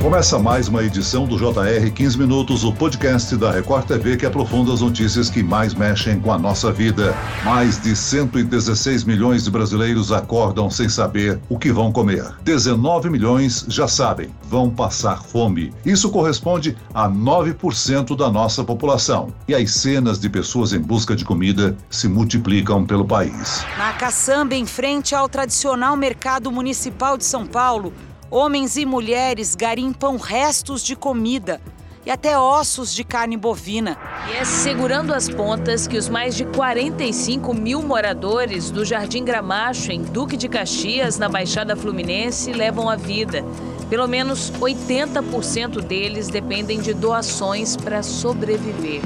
Começa mais uma edição do JR 15 Minutos, o podcast da Record TV que aprofunda as notícias que mais mexem com a nossa vida. Mais de 116 milhões de brasileiros acordam sem saber o que vão comer. 19 milhões já sabem, vão passar fome. Isso corresponde a 9% da nossa população. E as cenas de pessoas em busca de comida se multiplicam pelo país. Na caçamba, em frente ao tradicional mercado municipal de São Paulo, Homens e mulheres garimpam restos de comida e até ossos de carne bovina. E é segurando as pontas que os mais de 45 mil moradores do Jardim Gramacho, em Duque de Caxias, na Baixada Fluminense, levam a vida. Pelo menos 80% deles dependem de doações para sobreviver.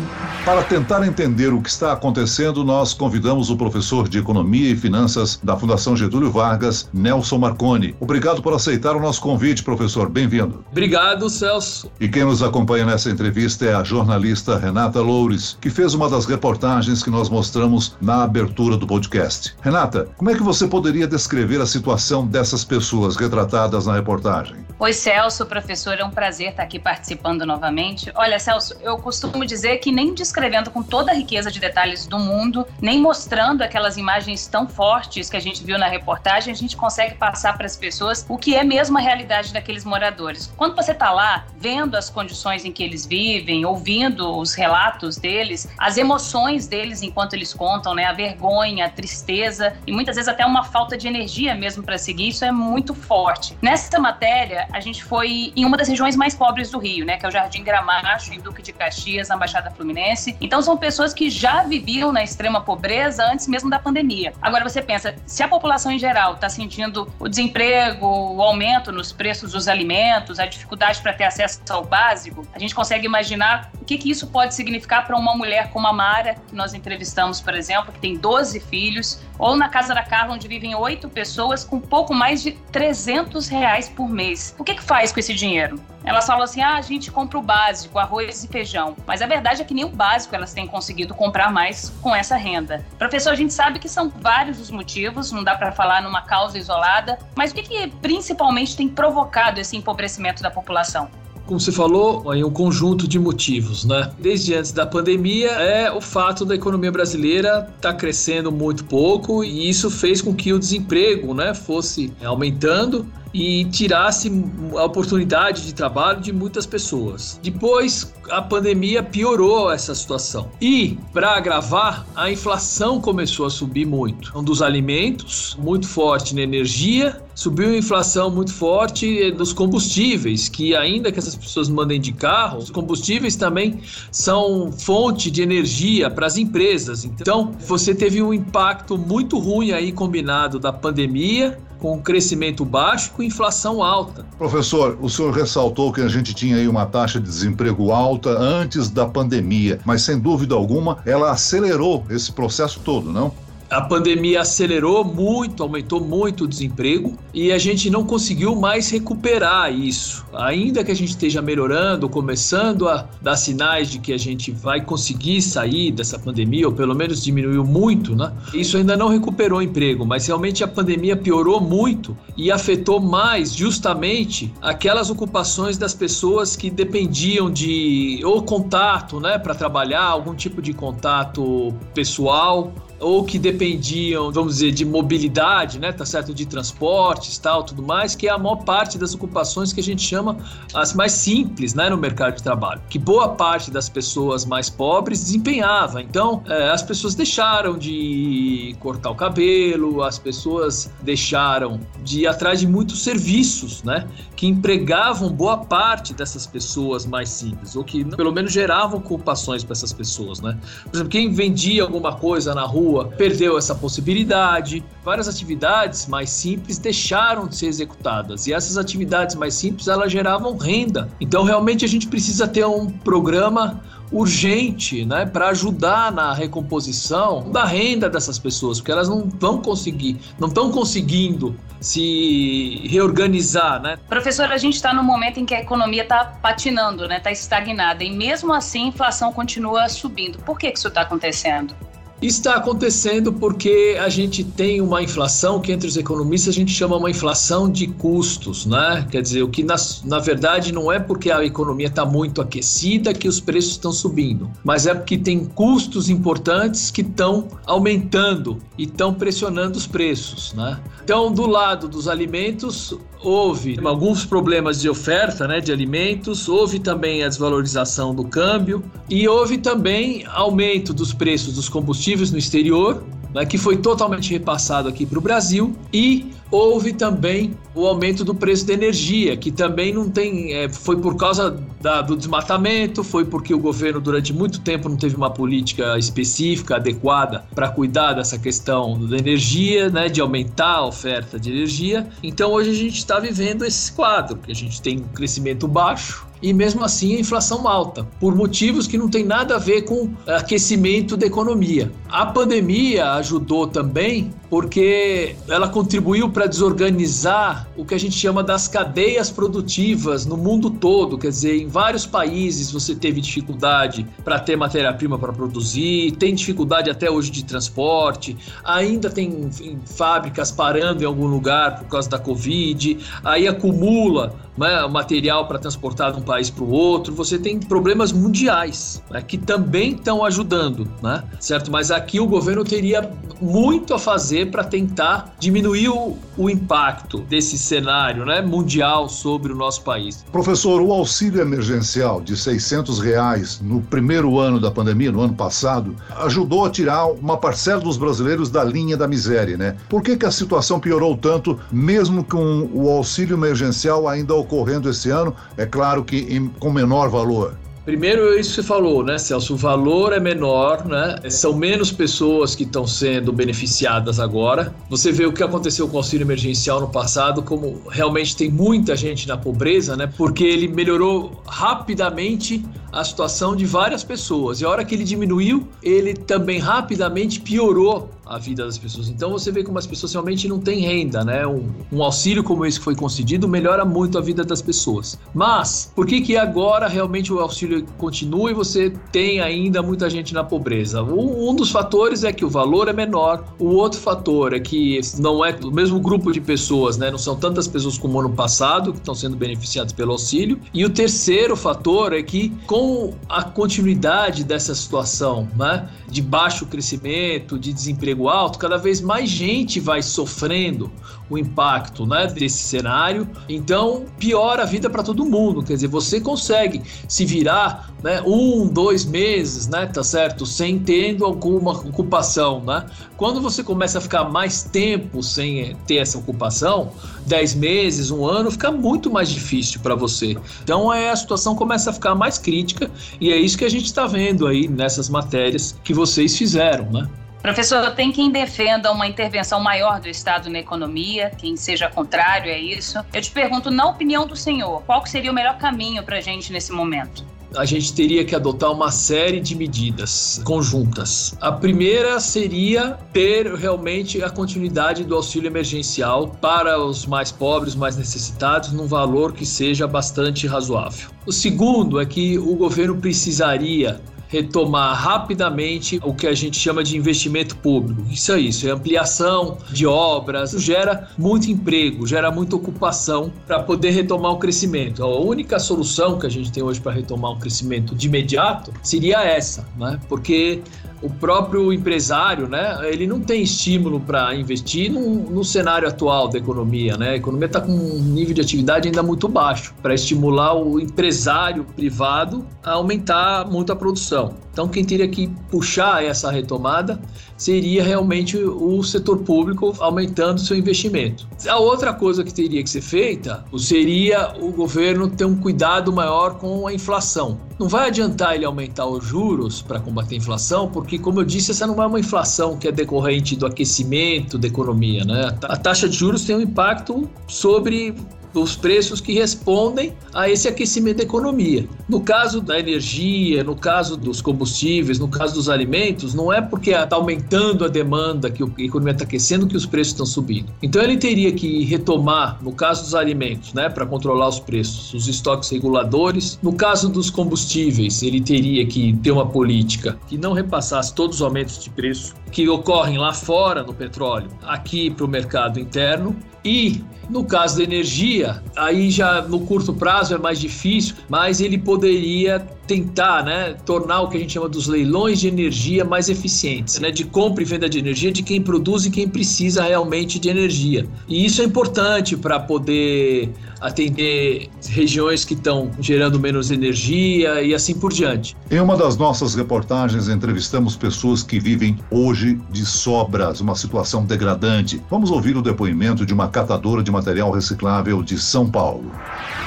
Para tentar entender o que está acontecendo, nós convidamos o professor de Economia e Finanças da Fundação Getúlio Vargas, Nelson Marconi. Obrigado por aceitar o nosso convite, professor. Bem-vindo. Obrigado, Celso. E quem nos acompanha nessa entrevista é a jornalista Renata Loures, que fez uma das reportagens que nós mostramos na abertura do podcast. Renata, como é que você poderia descrever a situação dessas pessoas retratadas na reportagem? Oi, Celso, professor, é um prazer estar aqui participando novamente. Olha, Celso, eu costumo dizer que nem descrevendo com toda a riqueza de detalhes do mundo, nem mostrando aquelas imagens tão fortes que a gente viu na reportagem, a gente consegue passar para as pessoas o que é mesmo a realidade daqueles moradores. Quando você está lá, vendo as condições em que eles vivem, ouvindo os relatos deles, as emoções deles enquanto eles contam, né, a vergonha, a tristeza e muitas vezes até uma falta de energia mesmo para seguir, isso é muito forte. Nessa matéria, a gente foi em uma das regiões mais pobres do Rio, né, que é o Jardim Gramacho, em Duque de Caxias, na Baixada Fluminense. Então são pessoas que já viviam na extrema pobreza antes mesmo da pandemia. Agora você pensa, se a população em geral está sentindo o desemprego, o aumento nos preços dos alimentos, a dificuldade para ter acesso ao básico, a gente consegue imaginar o que, que isso pode significar para uma mulher como a Mara, que nós entrevistamos, por exemplo, que tem 12 filhos, ou na Casa da Carla, onde vivem oito pessoas com pouco mais de 300 reais por mês. O que, que faz com esse dinheiro? Elas falam assim: ah, a gente compra o básico, arroz e feijão. Mas a verdade é que nem o básico elas têm conseguido comprar mais com essa renda. Professor, a gente sabe que são vários os motivos, não dá para falar numa causa isolada, mas o que, que principalmente tem provocado esse empobrecimento da população? como você falou, aí um conjunto de motivos, né? Desde antes da pandemia é o fato da economia brasileira estar tá crescendo muito pouco e isso fez com que o desemprego, né, fosse aumentando e tirasse a oportunidade de trabalho de muitas pessoas. Depois, a pandemia piorou essa situação. E, para agravar, a inflação começou a subir muito. Um dos alimentos, muito forte na energia, subiu a inflação muito forte dos combustíveis, que ainda que essas pessoas mandem de carro, os combustíveis também são fonte de energia para as empresas. Então, você teve um impacto muito ruim aí combinado da pandemia com crescimento baixo com inflação alta. Professor, o senhor ressaltou que a gente tinha aí uma taxa de desemprego alta antes da pandemia, mas sem dúvida alguma ela acelerou esse processo todo, não? A pandemia acelerou muito, aumentou muito o desemprego e a gente não conseguiu mais recuperar isso. Ainda que a gente esteja melhorando, começando a dar sinais de que a gente vai conseguir sair dessa pandemia, ou pelo menos diminuiu muito, né? Isso ainda não recuperou o emprego, mas realmente a pandemia piorou muito e afetou mais justamente aquelas ocupações das pessoas que dependiam de ou contato, né, para trabalhar, algum tipo de contato pessoal ou que dependiam, vamos dizer, de mobilidade, né, tá certo, de transportes, tal, tudo mais, que é a maior parte das ocupações que a gente chama as mais simples, né, no mercado de trabalho, que boa parte das pessoas mais pobres desempenhava. Então, é, as pessoas deixaram de cortar o cabelo, as pessoas deixaram de ir atrás de muitos serviços, né, que empregavam boa parte dessas pessoas mais simples, ou que pelo menos geravam ocupações para essas pessoas, né. Por exemplo, quem vendia alguma coisa na rua rua perdeu essa possibilidade. Várias atividades mais simples deixaram de ser executadas e essas atividades mais simples elas geravam renda. Então realmente a gente precisa ter um programa urgente, né, para ajudar na recomposição da renda dessas pessoas, porque elas não vão conseguir, não estão conseguindo se reorganizar, né? Professor, a gente está no momento em que a economia está patinando, né, está estagnada e mesmo assim a inflação continua subindo. Por que, que isso está acontecendo? Está acontecendo porque a gente tem uma inflação que entre os economistas a gente chama uma inflação de custos, né? Quer dizer, o que na, na verdade não é porque a economia está muito aquecida que os preços estão subindo, mas é porque tem custos importantes que estão aumentando e estão pressionando os preços, né? Então, do lado dos alimentos, houve alguns problemas de oferta né, de alimentos, houve também a desvalorização do câmbio e houve também aumento dos preços dos combustíveis no exterior, né, que foi totalmente repassado aqui para o Brasil, e houve também o aumento do preço da energia, que também não tem. É, foi por causa da, do desmatamento, foi porque o governo durante muito tempo não teve uma política específica, adequada para cuidar dessa questão da energia, né, de aumentar a oferta de energia. Então hoje a gente está vivendo esse quadro, que a gente tem um crescimento baixo e mesmo assim a inflação alta, por motivos que não tem nada a ver com aquecimento da economia. A pandemia ajudou também porque ela contribuiu para desorganizar o que a gente chama das cadeias produtivas no mundo todo, quer dizer, em vários países você teve dificuldade para ter matéria-prima para produzir, tem dificuldade até hoje de transporte, ainda tem fábricas parando em algum lugar por causa da Covid, aí acumula né, material para transportar de um país para o outro, você tem problemas mundiais né, que também estão ajudando, né, certo? Mas aqui o governo teria muito a fazer para tentar diminuir o, o, impacto desse cenário né, mundial sobre o nosso país. Professor, o auxílio emergencial de 600 reais no primeiro ano da pandemia, no ano passado, ajudou a tirar uma parcela dos brasileiros da linha da miséria, né? Por que, que a situação piorou tanto, mesmo com o auxílio emergencial ainda ocorrendo esse ano, é claro que em, com menor valor. Primeiro, isso que você falou, né, Celso? O valor é menor, né? São menos pessoas que estão sendo beneficiadas agora. Você vê o que aconteceu com o auxílio emergencial no passado, como realmente tem muita gente na pobreza, né? Porque ele melhorou rapidamente a situação de várias pessoas. E a hora que ele diminuiu, ele também rapidamente piorou a vida das pessoas. Então você vê como as pessoas realmente não têm renda, né? Um, um, auxílio como esse que foi concedido melhora muito a vida das pessoas. Mas por que que agora realmente o auxílio continua e você tem ainda muita gente na pobreza? Um, um dos fatores é que o valor é menor. O outro fator é que não é o mesmo grupo de pessoas, né? Não são tantas pessoas como ano passado que estão sendo beneficiadas pelo auxílio. E o terceiro fator é que com a continuidade dessa situação, né? De baixo crescimento, de desemprego alto, cada vez mais gente vai sofrendo o impacto né, desse cenário. Então, piora a vida para todo mundo. Quer dizer, você consegue se virar né, um, dois meses, né, tá certo? Sem tendo alguma ocupação, né? Quando você começa a ficar mais tempo sem ter essa ocupação, dez meses, um ano, fica muito mais difícil para você. Então, é, a situação começa a ficar mais crítica e é isso que a gente está vendo aí nessas matérias que vocês fizeram, né? Professor, tem quem defenda uma intervenção maior do Estado na economia, quem seja contrário a isso. Eu te pergunto, na opinião do senhor, qual seria o melhor caminho para a gente nesse momento? a gente teria que adotar uma série de medidas conjuntas. A primeira seria ter realmente a continuidade do auxílio emergencial para os mais pobres, mais necessitados, num valor que seja bastante razoável. O segundo é que o governo precisaria retomar rapidamente o que a gente chama de investimento público. Isso é isso, é ampliação de obras, gera muito emprego, gera muita ocupação para poder retomar o crescimento. A única solução que a gente tem hoje para retomar um crescimento de imediato seria essa, né? Porque o próprio empresário, né, ele não tem estímulo para investir no, no, cenário atual da economia, né? A economia está com um nível de atividade ainda muito baixo para estimular o empresário privado a aumentar muito a produção. Então, quem teria que puxar essa retomada seria realmente o setor público aumentando seu investimento. A outra coisa que teria que ser feita seria o governo ter um cuidado maior com a inflação. Não vai adiantar ele aumentar os juros para combater a inflação, porque, como eu disse, essa não é uma inflação que é decorrente do aquecimento da economia. Né? A taxa de juros tem um impacto sobre dos preços que respondem a esse aquecimento da economia. No caso da energia, no caso dos combustíveis, no caso dos alimentos, não é porque está aumentando a demanda que a economia está aquecendo que os preços estão subindo. Então ele teria que retomar, no caso dos alimentos, né, para controlar os preços, os estoques reguladores. No caso dos combustíveis, ele teria que ter uma política que não repassasse todos os aumentos de preço que ocorrem lá fora no petróleo, aqui para o mercado interno e no caso da energia, aí já no curto prazo é mais difícil, mas ele poderia tentar né, tornar o que a gente chama dos leilões de energia mais eficientes, né, de compra e venda de energia de quem produz e quem precisa realmente de energia. E isso é importante para poder atender regiões que estão gerando menos energia e assim por diante. Em uma das nossas reportagens, entrevistamos pessoas que vivem hoje de sobras, uma situação degradante. Vamos ouvir o depoimento de uma catadora de material reciclável de São Paulo.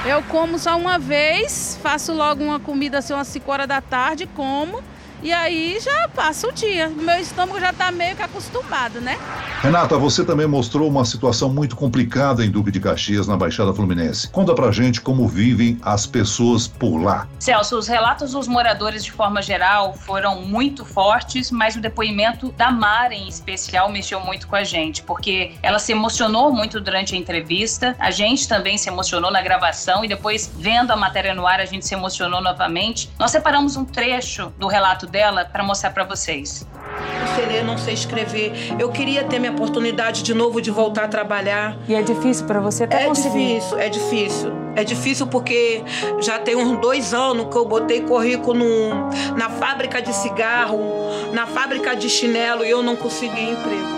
Eu como só uma vez, faço logo uma comida assim umas 5 horas da tarde, como e aí já passa o dia. Meu estômago já está meio que acostumado, né? Renata, você também mostrou uma situação muito complicada em Duque de Caxias, na Baixada Fluminense. Conta pra gente como vivem as pessoas por lá. Celso, os relatos dos moradores de forma geral foram muito fortes, mas o depoimento da Mara em especial mexeu muito com a gente, porque ela se emocionou muito durante a entrevista, a gente também se emocionou na gravação e depois vendo a matéria no ar a gente se emocionou novamente. Nós separamos um trecho do relato dela para mostrar para vocês. Não sei ler, não sei escrever. Eu queria ter minha oportunidade de novo de voltar a trabalhar. E é difícil para você até É conseguir? difícil, é difícil. É difícil porque já tem uns dois anos que eu botei currículo no, na fábrica de cigarro, na fábrica de chinelo e eu não consegui emprego.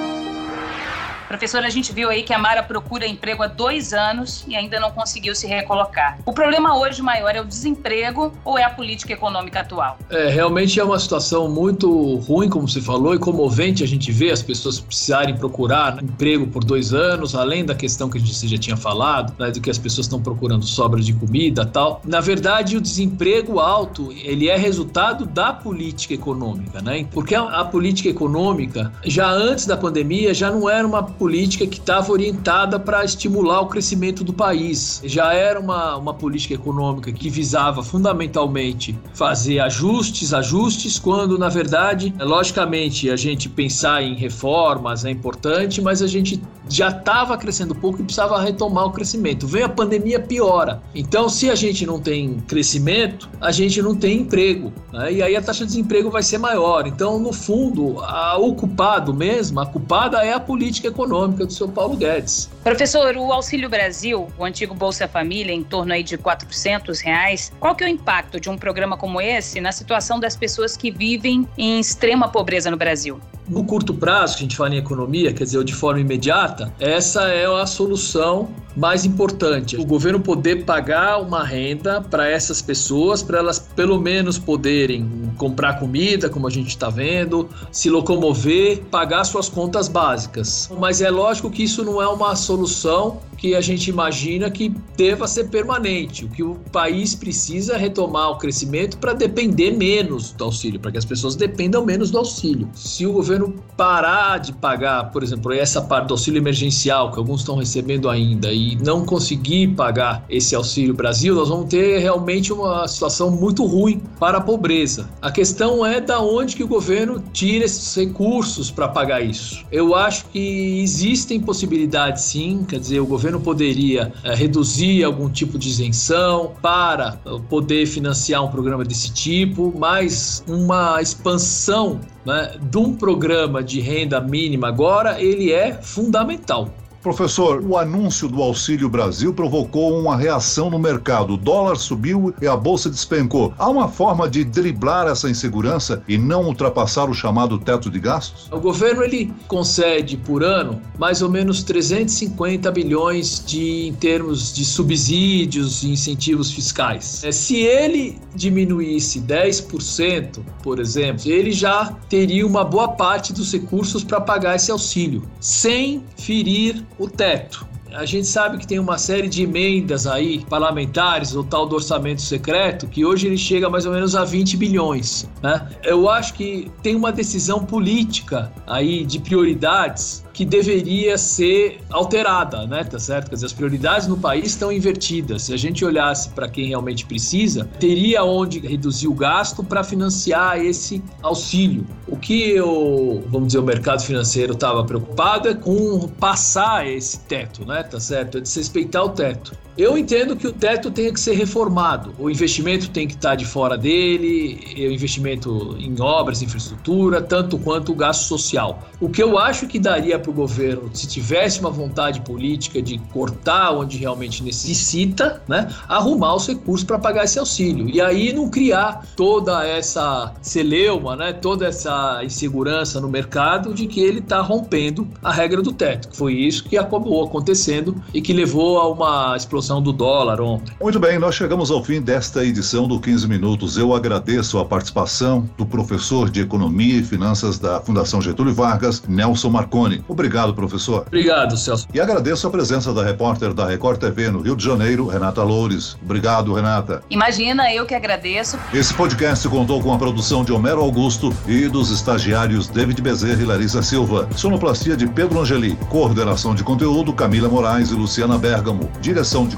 Professora, a gente viu aí que a Mara procura emprego há dois anos e ainda não conseguiu se recolocar. O problema hoje maior é o desemprego ou é a política econômica atual? É, realmente é uma situação muito ruim, como você falou, e comovente a gente vê as pessoas precisarem procurar emprego por dois anos, além da questão que a gente já tinha falado, né, do que as pessoas estão procurando sobra de comida tal. Na verdade, o desemprego alto, ele é resultado da política econômica, né? Porque a política econômica, já antes da pandemia, já não era uma política que estava orientada para estimular o crescimento do país. Já era uma, uma política econômica que visava fundamentalmente fazer ajustes, ajustes, quando na verdade, logicamente, a gente pensar em reformas é importante, mas a gente já estava crescendo pouco e precisava retomar o crescimento. Vem a pandemia, piora. Então, se a gente não tem crescimento, a gente não tem emprego. Né? E aí a taxa de desemprego vai ser maior. Então, no fundo, a, o culpado mesmo, a culpada é a política econômica do seu Paulo Guedes. Professor, o Auxílio Brasil, o antigo Bolsa Família, em torno aí de 400 reais, qual que é o impacto de um programa como esse na situação das pessoas que vivem em extrema pobreza no Brasil? No curto prazo, que a gente fala em economia, quer dizer, de forma imediata, essa é a solução mais importante. O governo poder pagar uma renda para essas pessoas, para elas pelo menos poderem comprar comida, como a gente está vendo, se locomover, pagar suas contas básicas. Mas é lógico que isso não é uma solução que a gente imagina que deva ser permanente. O que o país precisa é retomar o crescimento para depender menos do auxílio, para que as pessoas dependam menos do auxílio. Se o governo parar de pagar, por exemplo, essa parte do auxílio emergencial que alguns estão recebendo ainda e não conseguir pagar esse auxílio Brasil, nós vamos ter realmente uma situação muito ruim para a pobreza. A questão é da onde que o governo tira esses recursos para pagar isso. Eu acho que existem possibilidades sim, quer dizer, o governo governo poderia é, reduzir algum tipo de isenção para eh, poder financiar um programa desse tipo, mas uma expansão né, de um programa de renda mínima agora ele é fundamental. Professor, o anúncio do Auxílio Brasil provocou uma reação no mercado. O dólar subiu e a bolsa despencou. Há uma forma de driblar essa insegurança e não ultrapassar o chamado teto de gastos? O governo ele concede por ano mais ou menos 350 bilhões de em termos de subsídios e incentivos fiscais. É, se ele diminuísse 10%, por exemplo, ele já teria uma boa parte dos recursos para pagar esse auxílio, sem ferir o teto. A gente sabe que tem uma série de emendas aí parlamentares, o tal do orçamento secreto, que hoje ele chega mais ou menos a 20 bilhões. Né? Eu acho que tem uma decisão política aí de prioridades que deveria ser alterada, né? Tá certo? Quer dizer, as prioridades no país estão invertidas. Se a gente olhasse para quem realmente precisa, teria onde reduzir o gasto para financiar esse auxílio. O que eu, vamos dizer, o mercado financeiro estava preocupado é com passar esse teto, né? Tá certo? É desrespeitar o teto. Eu entendo que o teto tenha que ser reformado. O investimento tem que estar de fora dele, o investimento em obras, infraestrutura, tanto quanto o gasto social. O que eu acho que daria para o governo, se tivesse uma vontade política de cortar onde realmente necessita, né, arrumar os recursos para pagar esse auxílio. E aí não criar toda essa celeuma, né, toda essa insegurança no mercado de que ele está rompendo a regra do teto. Foi isso que acabou acontecendo e que levou a uma explosão do dólar ontem. Muito bem, nós chegamos ao fim desta edição do 15 Minutos. Eu agradeço a participação do professor de Economia e Finanças da Fundação Getúlio Vargas, Nelson Marconi. Obrigado, professor. Obrigado, Celso. E agradeço a presença da repórter da Record TV no Rio de Janeiro, Renata Loures. Obrigado, Renata. Imagina, eu que agradeço. Esse podcast contou com a produção de Homero Augusto e dos estagiários David Bezerra e Larissa Silva. Sonoplastia de Pedro Angeli. Coordenação de conteúdo Camila Moraes e Luciana Bergamo. Direção de